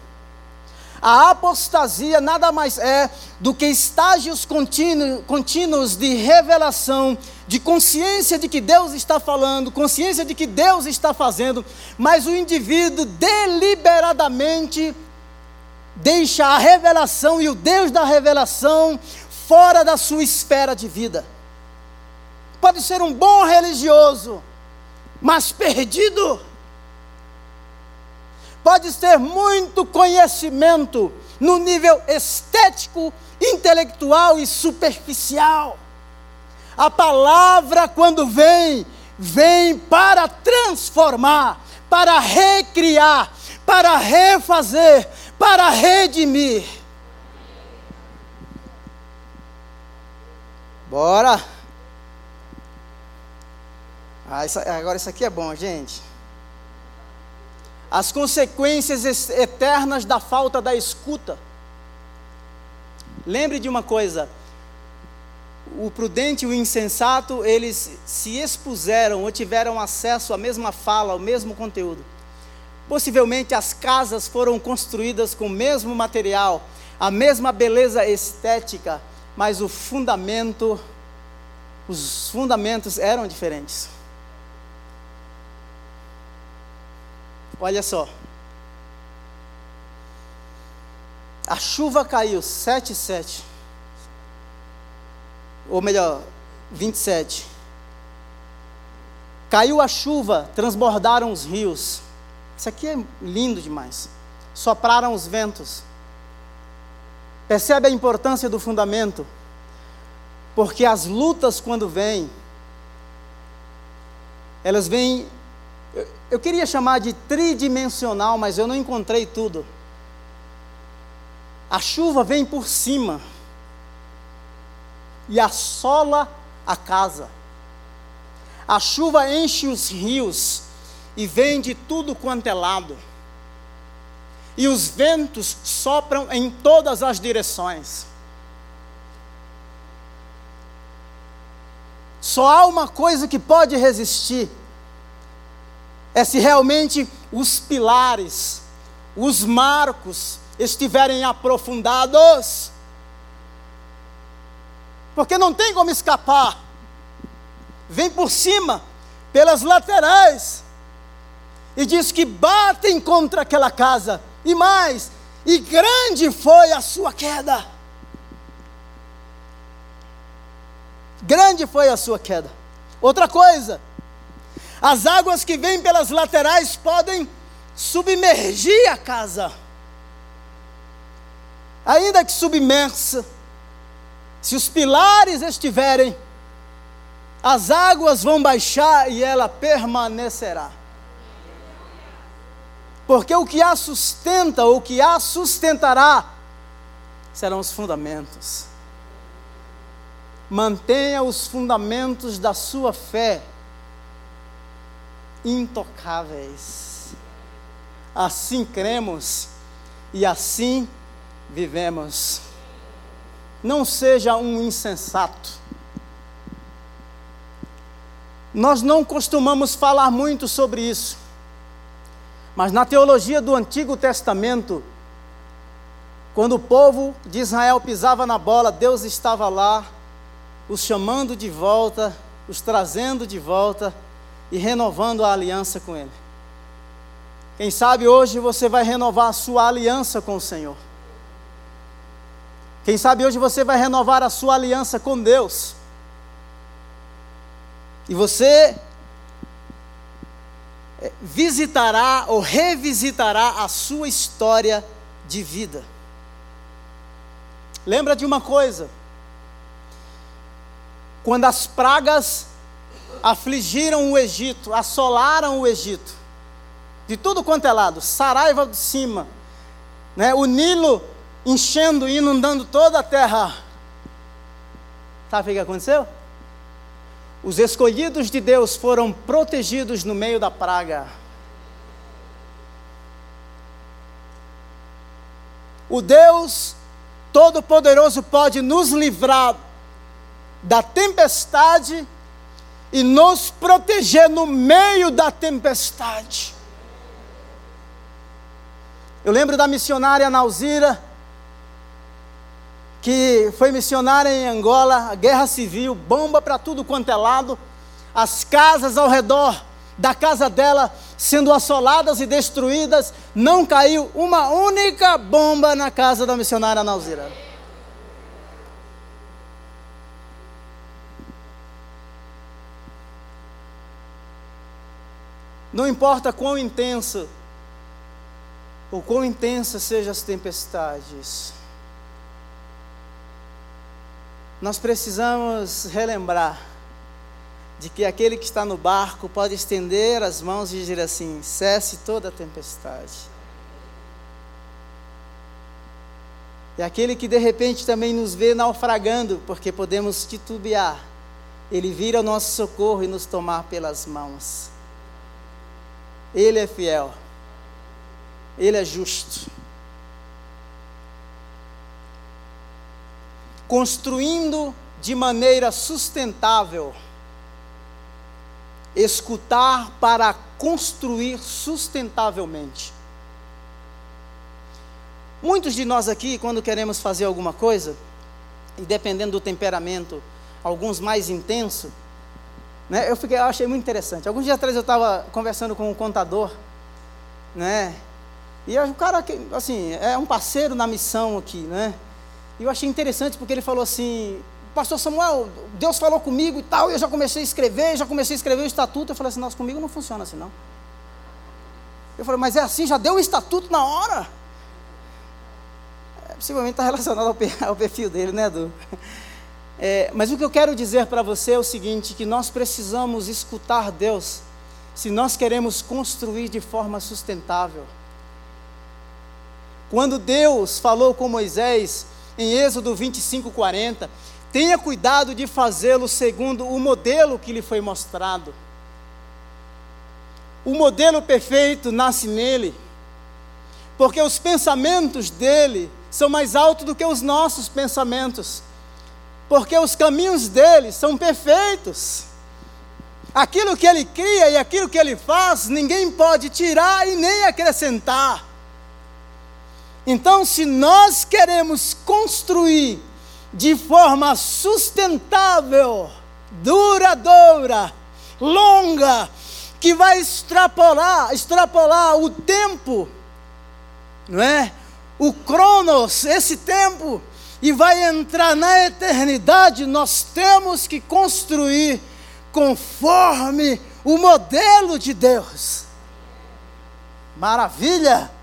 A apostasia nada mais é do que estágios contínuos, contínuos de revelação, de consciência de que Deus está falando, consciência de que Deus está fazendo, mas o indivíduo deliberadamente deixa a revelação e o Deus da revelação fora da sua esfera de vida pode ser um bom religioso, mas perdido. Pode ter muito conhecimento no nível estético, intelectual e superficial. A palavra, quando vem, vem para transformar, para recriar, para refazer, para redimir. Bora! Ah, isso, agora isso aqui é bom, gente. As consequências eternas da falta da escuta. Lembre de uma coisa: o prudente e o insensato, eles se expuseram ou tiveram acesso à mesma fala, ao mesmo conteúdo. Possivelmente as casas foram construídas com o mesmo material, a mesma beleza estética, mas o fundamento, os fundamentos eram diferentes. Olha só. A chuva caiu 7 7. Ou melhor, 27. Caiu a chuva, transbordaram os rios. Isso aqui é lindo demais. Sopraram os ventos. Percebe a importância do fundamento? Porque as lutas, quando vêm, elas vêm. Eu, eu queria chamar de tridimensional, mas eu não encontrei tudo. A chuva vem por cima e assola a casa. A chuva enche os rios e vem de tudo quanto é lado e os ventos sopram em todas as direções. Só há uma coisa que pode resistir: é se realmente os pilares, os marcos estiverem aprofundados. Porque não tem como escapar. Vem por cima, pelas laterais, e diz que batem contra aquela casa e mais, e grande foi a sua queda. Grande foi a sua queda. Outra coisa, as águas que vêm pelas laterais podem submergir a casa. Ainda que submersa, se os pilares estiverem, as águas vão baixar e ela permanecerá. Porque o que a sustenta, o que a sustentará, serão os fundamentos. Mantenha os fundamentos da sua fé intocáveis. Assim cremos e assim vivemos. Não seja um insensato. Nós não costumamos falar muito sobre isso. Mas na teologia do Antigo Testamento, quando o povo de Israel pisava na bola, Deus estava lá, os chamando de volta, os trazendo de volta e renovando a aliança com Ele. Quem sabe hoje você vai renovar a sua aliança com o Senhor. Quem sabe hoje você vai renovar a sua aliança com Deus. E você visitará ou revisitará a sua história de vida. Lembra de uma coisa: quando as pragas afligiram o Egito, assolaram o Egito, de tudo quanto é lado, Saraiva de cima, né, o Nilo enchendo e inundando toda a terra. Sabe o que aconteceu? Os escolhidos de Deus foram protegidos no meio da praga. O Deus Todo-Poderoso pode nos livrar da tempestade e nos proteger no meio da tempestade. Eu lembro da missionária Nauzira, que foi missionária em Angola, guerra civil, bomba para tudo quanto é lado, as casas ao redor da casa dela sendo assoladas e destruídas, não caiu uma única bomba na casa da missionária Nauzira. Não importa quão intenso ou quão intensas sejam as tempestades, nós precisamos relembrar de que aquele que está no barco pode estender as mãos e dizer assim: cesse toda a tempestade. E aquele que de repente também nos vê naufragando, porque podemos titubear, ele vir ao nosso socorro e nos tomar pelas mãos. Ele é fiel, ele é justo. Construindo de maneira sustentável. Escutar para construir sustentavelmente. Muitos de nós aqui, quando queremos fazer alguma coisa, e dependendo do temperamento, alguns mais intenso, né, eu, fiquei, eu achei muito interessante. Alguns dias atrás eu estava conversando com um contador, né, e o cara, assim, é um parceiro na missão aqui, né, e eu achei interessante porque ele falou assim: pastor Samuel, Deus falou comigo e tal, e eu já comecei a escrever, já comecei a escrever o estatuto. Eu falei assim, nossa, comigo não funciona assim não. Eu falei, mas é assim, já deu o estatuto na hora. É, possivelmente está relacionado ao, perfil dele, né, Edu? É, mas o que eu quero dizer para você é o seguinte: que nós precisamos escutar Deus se nós queremos construir de forma sustentável. Quando Deus falou com Moisés, em Êxodo 25, 40, tenha cuidado de fazê-lo segundo o modelo que lhe foi mostrado. O modelo perfeito nasce nele, porque os pensamentos dele são mais altos do que os nossos pensamentos porque os caminhos dele são perfeitos. Aquilo que ele cria e aquilo que ele faz, ninguém pode tirar e nem acrescentar. Então, se nós queremos construir de forma sustentável, duradoura, longa, que vai extrapolar, extrapolar o tempo, não é? O cronos, esse tempo e vai entrar na eternidade, nós temos que construir conforme o modelo de Deus. Maravilha!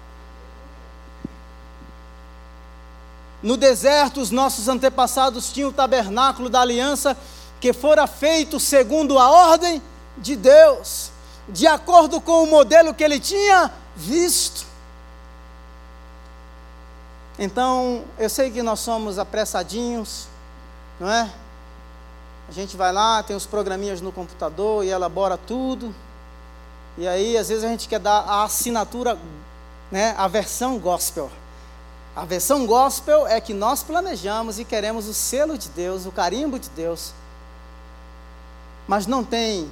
No deserto, os nossos antepassados tinham o tabernáculo da aliança que fora feito segundo a ordem de Deus, de acordo com o modelo que ele tinha visto. Então, eu sei que nós somos apressadinhos, não é? A gente vai lá, tem os programinhas no computador e elabora tudo. E aí, às vezes, a gente quer dar a assinatura, né, a versão gospel. A versão gospel é que nós planejamos e queremos o selo de Deus, o carimbo de Deus. Mas não tem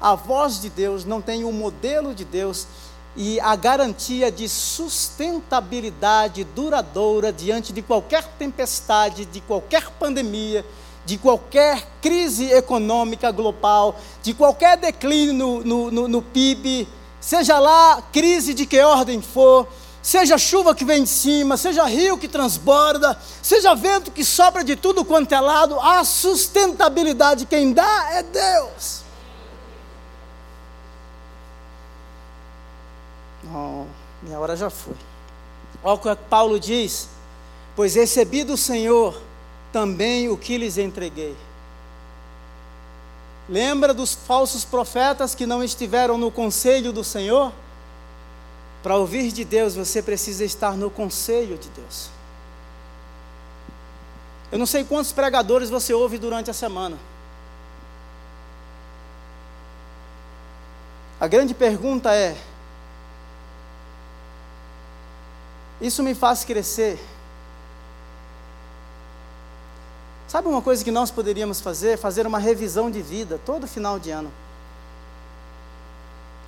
a voz de Deus, não tem o modelo de Deus e a garantia de sustentabilidade duradoura diante de qualquer tempestade, de qualquer pandemia, de qualquer crise econômica global, de qualquer declínio no, no, no, no PIB, seja lá crise de que ordem for, seja chuva que vem de cima, seja rio que transborda, seja vento que sopra de tudo quanto é lado, a sustentabilidade quem dá é Deus. Oh, minha hora já foi. Olha o que Paulo diz: Pois recebi do Senhor também o que lhes entreguei. Lembra dos falsos profetas que não estiveram no conselho do Senhor? Para ouvir de Deus, você precisa estar no conselho de Deus. Eu não sei quantos pregadores você ouve durante a semana. A grande pergunta é: Isso me faz crescer. Sabe uma coisa que nós poderíamos fazer? Fazer uma revisão de vida todo final de ano.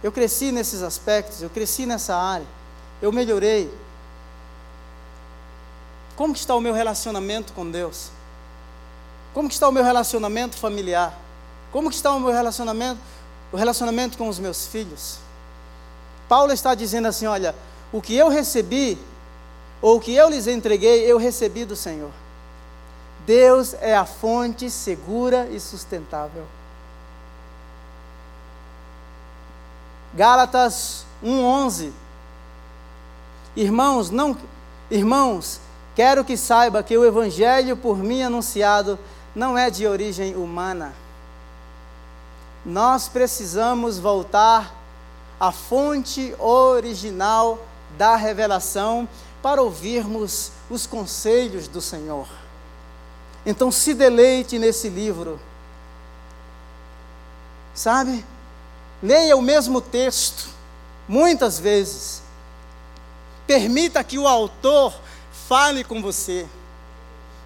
Eu cresci nesses aspectos, eu cresci nessa área, eu melhorei. Como está o meu relacionamento com Deus? Como está o meu relacionamento familiar? Como está o meu relacionamento, o relacionamento com os meus filhos? Paulo está dizendo assim, olha, o que eu recebi ou o que eu lhes entreguei, eu recebi do Senhor. Deus é a fonte segura e sustentável. Gálatas 1:11 Irmãos, não irmãos, quero que saiba que o evangelho por mim anunciado não é de origem humana. Nós precisamos voltar à fonte original da revelação para ouvirmos os conselhos do Senhor. Então se deleite nesse livro. Sabe? Leia o mesmo texto, muitas vezes. Permita que o autor fale com você.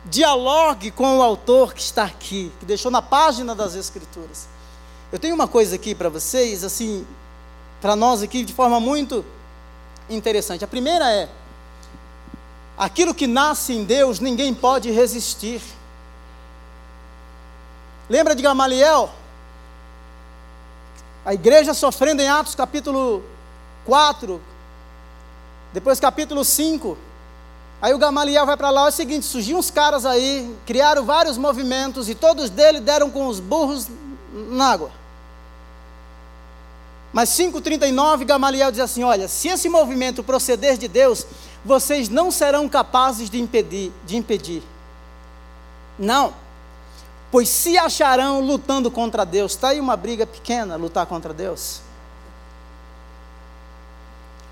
Dialogue com o autor que está aqui, que deixou na página das Escrituras. Eu tenho uma coisa aqui para vocês, assim, para nós aqui, de forma muito interessante. A primeira é: Aquilo que nasce em Deus, ninguém pode resistir. Lembra de Gamaliel? A igreja sofrendo em Atos capítulo 4, depois capítulo 5. Aí o Gamaliel vai para lá, é o seguinte, surgiu uns caras aí, criaram vários movimentos e todos deles deram com os burros na água. Mas 5,39, Gamaliel diz assim: olha, se esse movimento proceder de Deus, vocês não serão capazes de impedir. De impedir. Não. Pois se acharão lutando contra Deus. Está aí uma briga pequena, lutar contra Deus.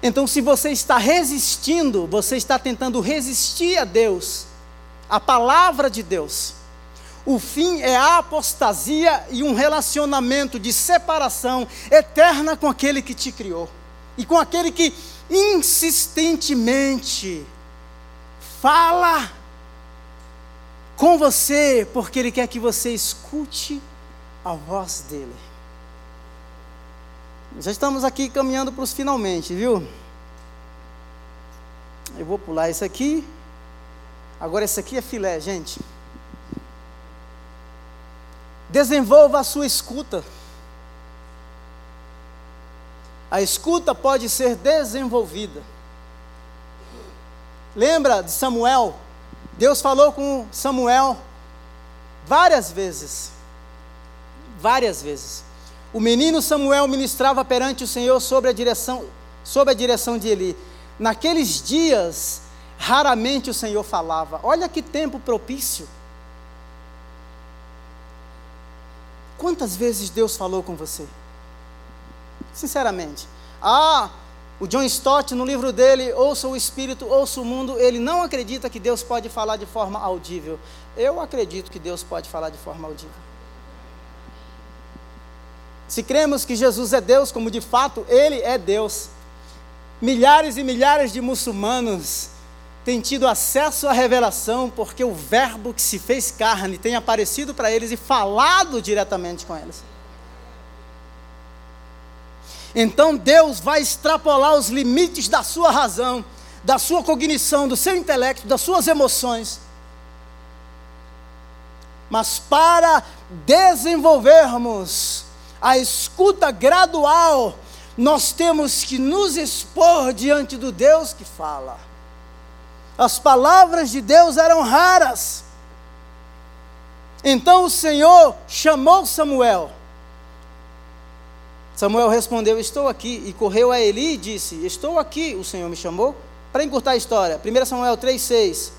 Então, se você está resistindo, você está tentando resistir a Deus, a palavra de Deus. O fim é a apostasia e um relacionamento de separação eterna com aquele que te criou e com aquele que insistentemente fala com você, porque ele quer que você escute a voz dele. Já estamos aqui caminhando para os finalmente, viu? Eu vou pular isso aqui. Agora, esse aqui é filé, gente. Desenvolva a sua escuta. A escuta pode ser desenvolvida. Lembra de Samuel? Deus falou com Samuel várias vezes. Várias vezes. O menino Samuel ministrava perante o Senhor sobre a direção, sob a direção de Eli. Naqueles dias, raramente o Senhor falava. Olha que tempo propício. Quantas vezes Deus falou com você? Sinceramente. Ah, o John Stott, no livro dele, Ouça o Espírito, Ouça o Mundo, ele não acredita que Deus pode falar de forma audível. Eu acredito que Deus pode falar de forma audível. Se cremos que Jesus é Deus, como de fato Ele é Deus, milhares e milhares de muçulmanos têm tido acesso à revelação porque o Verbo que se fez carne tem aparecido para eles e falado diretamente com eles. Então Deus vai extrapolar os limites da sua razão, da sua cognição, do seu intelecto, das suas emoções. Mas para desenvolvermos a escuta gradual, nós temos que nos expor diante do Deus que fala. As palavras de Deus eram raras. Então o Senhor chamou Samuel. Samuel respondeu: Estou aqui. E correu a Eli e disse: Estou aqui, o Senhor me chamou. Para encurtar a história, 1 Samuel 3,6.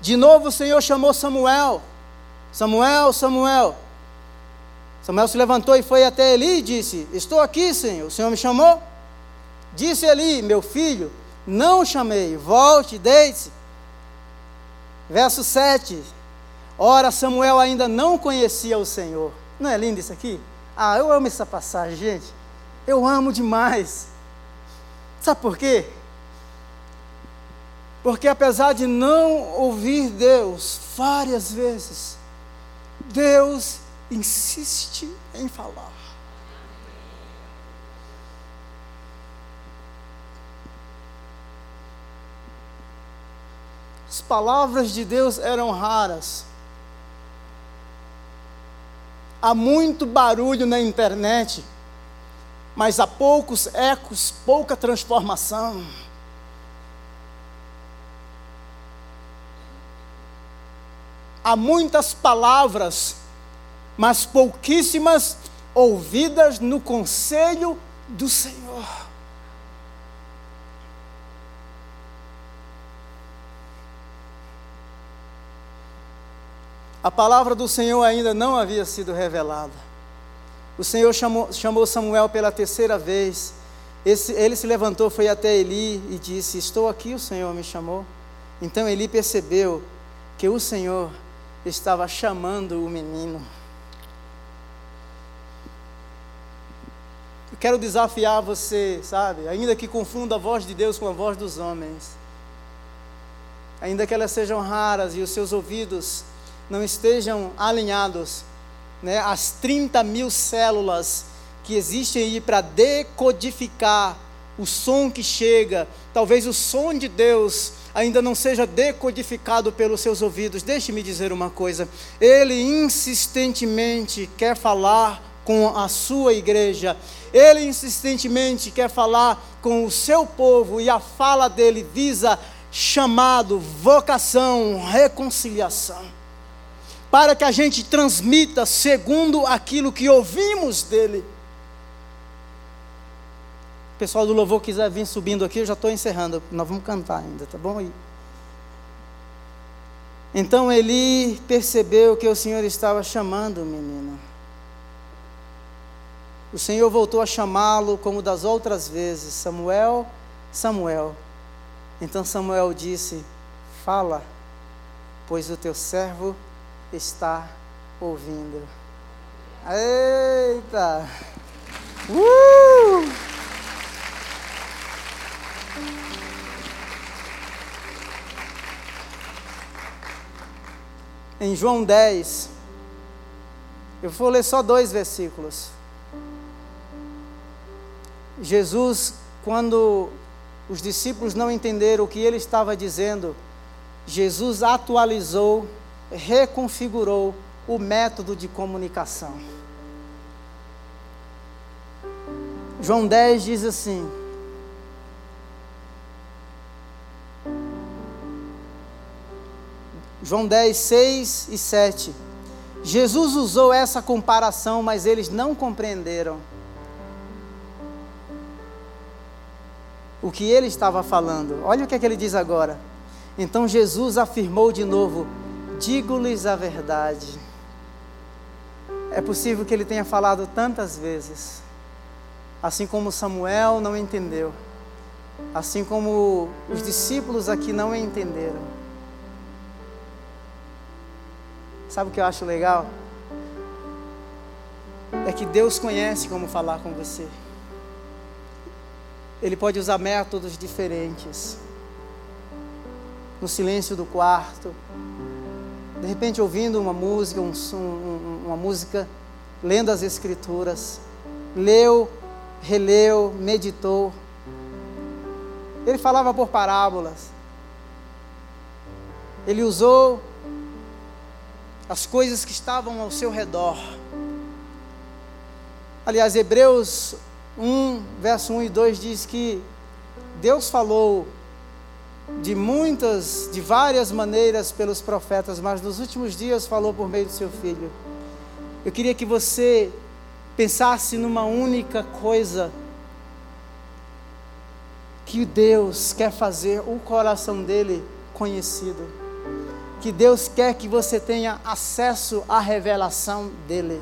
De novo o Senhor chamou Samuel. Samuel, Samuel. Samuel se levantou e foi até Eli e disse: Estou aqui, Senhor. O Senhor me chamou? Disse Eli: Meu filho, não chamei, volte, deite-se. Verso 7. Ora, Samuel ainda não conhecia o Senhor. Não é lindo isso aqui? Ah, eu amo essa passagem, gente. Eu amo demais. Sabe por quê? Porque apesar de não ouvir Deus várias vezes, Deus insiste em falar. As palavras de Deus eram raras. Há muito barulho na internet, mas há poucos ecos, pouca transformação. Há muitas palavras, mas pouquíssimas ouvidas no conselho do Senhor. A palavra do Senhor ainda não havia sido revelada. O Senhor chamou, chamou Samuel pela terceira vez. Esse, ele se levantou, foi até Eli e disse: Estou aqui, o Senhor me chamou. Então Eli percebeu que o Senhor estava chamando o menino. Eu quero desafiar você, sabe? Ainda que confunda a voz de Deus com a voz dos homens, ainda que elas sejam raras e os seus ouvidos não estejam alinhados né, as 30 mil células que existem aí para decodificar o som que chega, talvez o som de Deus ainda não seja decodificado pelos seus ouvidos. Deixe-me dizer uma coisa: Ele insistentemente quer falar com a sua igreja, Ele insistentemente quer falar com o seu povo, e a fala dele visa chamado, vocação, reconciliação. Para que a gente transmita segundo aquilo que ouvimos dele. O pessoal do louvor quiser vir subindo aqui, eu já estou encerrando. Nós vamos cantar ainda, tá bom? Então Eli percebeu que o Senhor estava chamando o menino. O Senhor voltou a chamá-lo como das outras vezes: Samuel, Samuel. Então Samuel disse: Fala, pois o teu servo está ouvindo. Eita! Uh! Em João 10, eu vou ler só dois versículos. Jesus, quando os discípulos não entenderam o que ele estava dizendo, Jesus atualizou, reconfigurou o método de comunicação. João 10 diz assim: João 10, 6 e 7. Jesus usou essa comparação, mas eles não compreenderam. o que ele estava falando. Olha o que, é que ele diz agora. Então Jesus afirmou de novo: Digo-lhes a verdade. É possível que ele tenha falado tantas vezes, assim como Samuel não entendeu, assim como os discípulos aqui não entenderam. Sabe o que eu acho legal? É que Deus conhece como falar com você. Ele pode usar métodos diferentes. No silêncio do quarto, de repente ouvindo uma música, um, um, uma música, lendo as escrituras, leu, releu, meditou. Ele falava por parábolas. Ele usou as coisas que estavam ao seu redor. Aliás, Hebreus 1, verso 1 e 2 diz que Deus falou de muitas, de várias maneiras pelos profetas, mas nos últimos dias falou por meio do seu filho. Eu queria que você pensasse numa única coisa que Deus quer fazer o coração dele conhecido. Que Deus quer que você tenha acesso à revelação dele.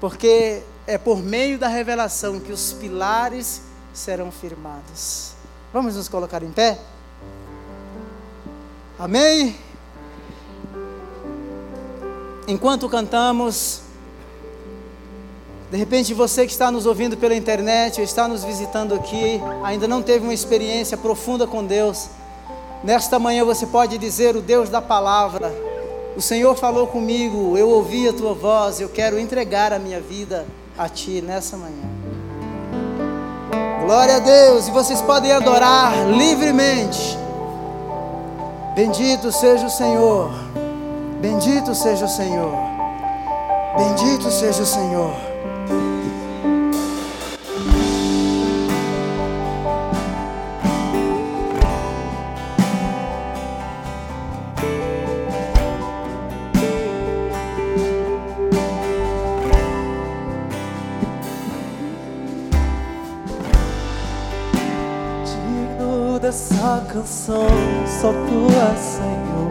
Porque é por meio da revelação que os pilares serão firmados. Vamos nos colocar em pé? Amém? Enquanto cantamos, de repente você que está nos ouvindo pela internet ou está nos visitando aqui, ainda não teve uma experiência profunda com Deus, nesta manhã você pode dizer: O Deus da palavra, o Senhor falou comigo, eu ouvi a tua voz, eu quero entregar a minha vida a Ti nessa manhã. Glória a Deus, e vocês podem adorar livremente. Bendito seja o Senhor, bendito seja o Senhor, bendito seja o Senhor. Canção, só tu és Senhor.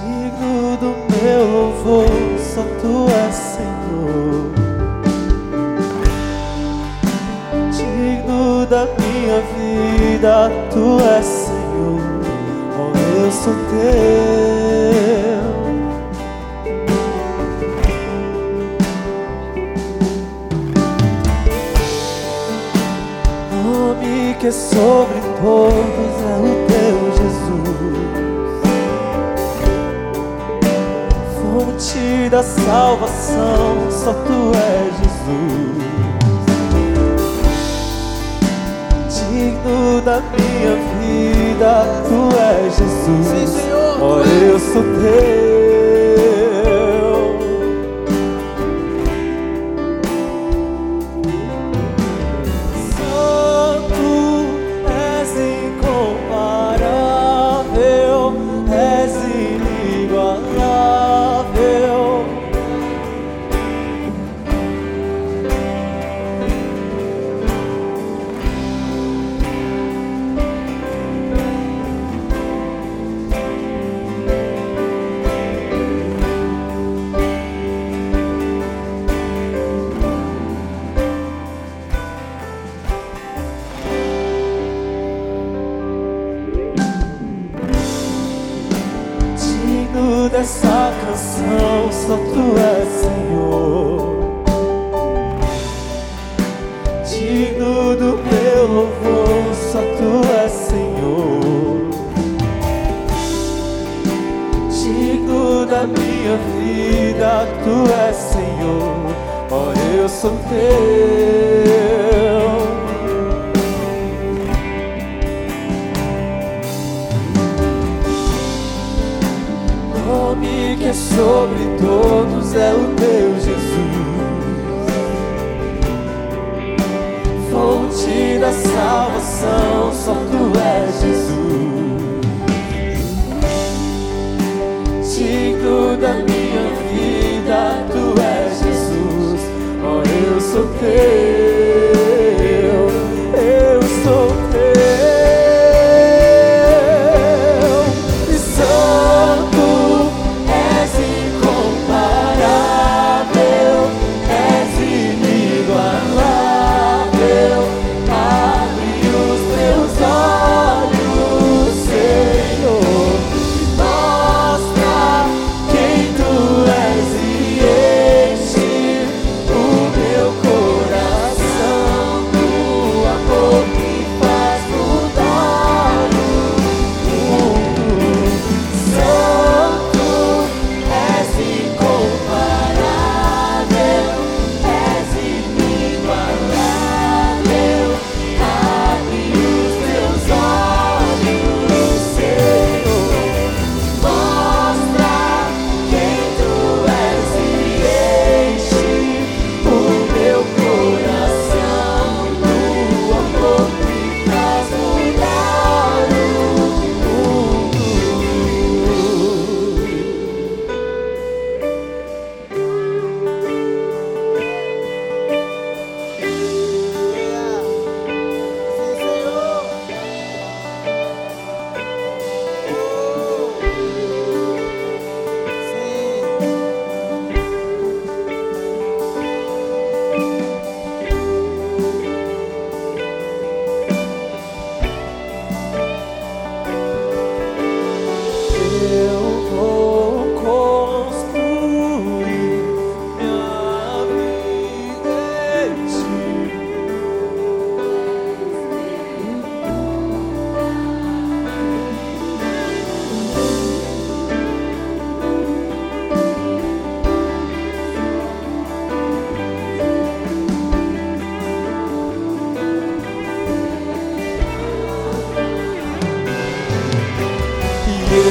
Digno do meu louvor, só tu és Senhor. Digno da minha vida, tu és Senhor. Oh, eu sou teu. Que sobre todos é o teu Jesus, fonte da salvação, só tu és Jesus, digno da minha vida, tu és Jesus, Sim, Senhor, oh, eu sou teu.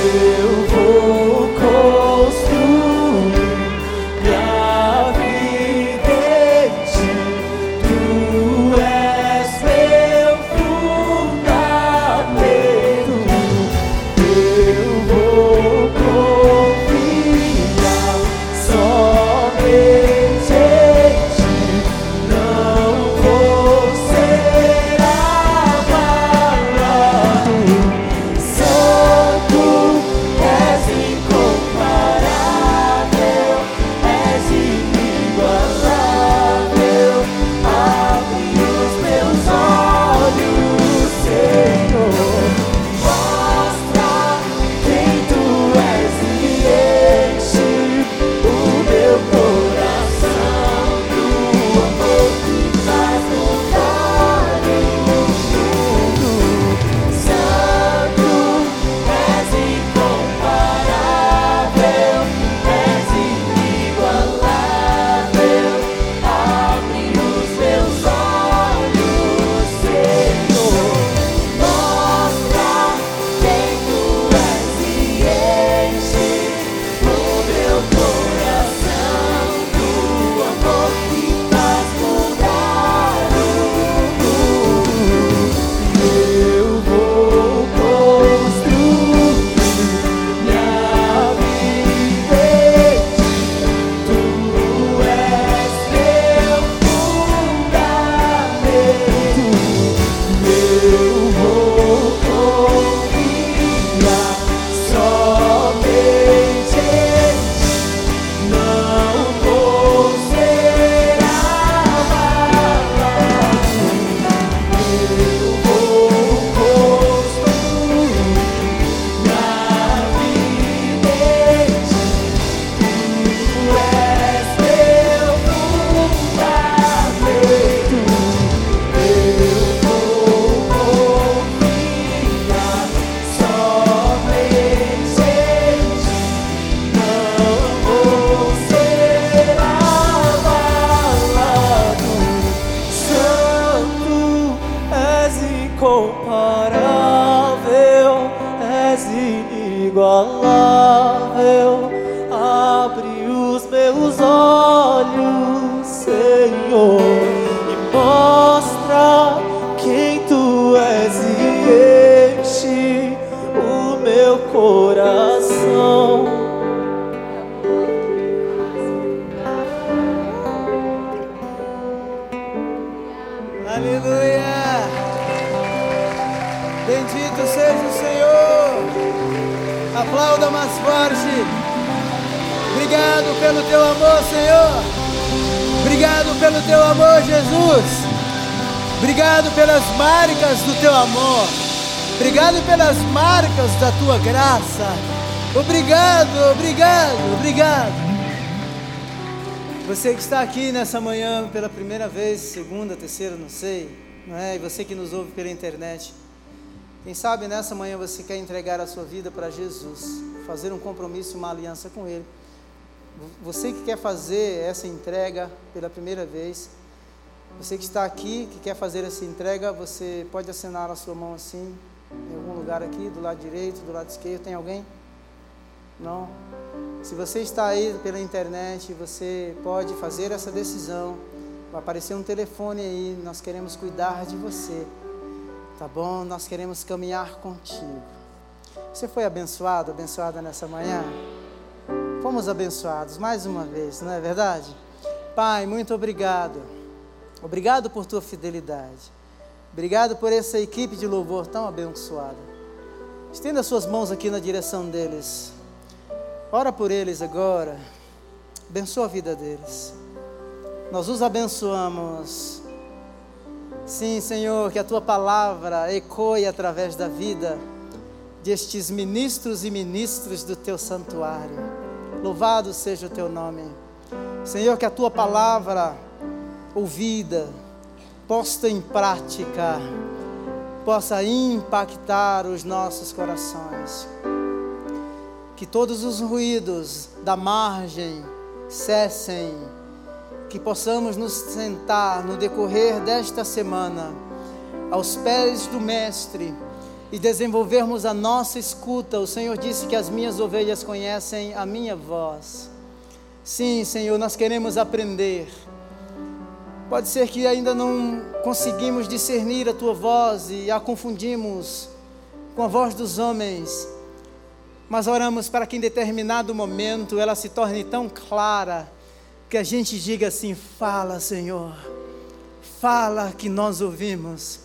Eu Você que está aqui nessa manhã pela primeira vez, segunda, terceira, não sei, não é? E você que nos ouve pela internet. Quem sabe nessa manhã você quer entregar a sua vida para Jesus, fazer um compromisso, uma aliança com Ele. Você que quer fazer essa entrega pela primeira vez, você que está aqui, que quer fazer essa entrega, você pode assinar a sua mão assim, em algum lugar aqui, do lado direito, do lado esquerdo. Tem alguém? Não? Se você está aí pela internet, você pode fazer essa decisão. Vai aparecer um telefone aí, nós queremos cuidar de você. Tá bom? Nós queremos caminhar contigo. Você foi abençoado, abençoada nessa manhã? Fomos abençoados mais uma vez, não é verdade? Pai, muito obrigado. Obrigado por tua fidelidade. Obrigado por essa equipe de louvor tão abençoada. Estenda suas mãos aqui na direção deles. Ora por eles agora. Abençoa a vida deles. Nós os abençoamos. Sim, Senhor, que a tua palavra ecoe através da vida destes ministros e ministros do teu santuário. Louvado seja o teu nome. Senhor, que a tua palavra ouvida, posta em prática, possa impactar os nossos corações que todos os ruídos da margem cessem, que possamos nos sentar no decorrer desta semana aos pés do Mestre e desenvolvermos a nossa escuta. O Senhor disse que as minhas ovelhas conhecem a minha voz. Sim, Senhor, nós queremos aprender. Pode ser que ainda não conseguimos discernir a tua voz e a confundimos com a voz dos homens mas oramos para que em determinado momento ela se torne tão clara que a gente diga assim: fala, Senhor, fala que nós ouvimos,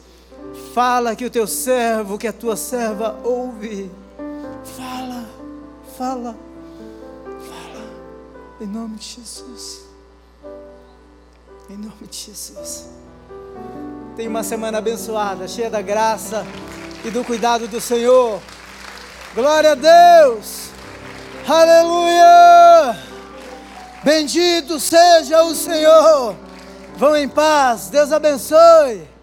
fala que o teu servo, que a tua serva ouve, fala, fala, fala, em nome de Jesus, em nome de Jesus. Tenha uma semana abençoada, cheia da graça e do cuidado do Senhor. Glória a Deus. Aleluia. Bendito seja o Senhor. Vão em paz. Deus abençoe.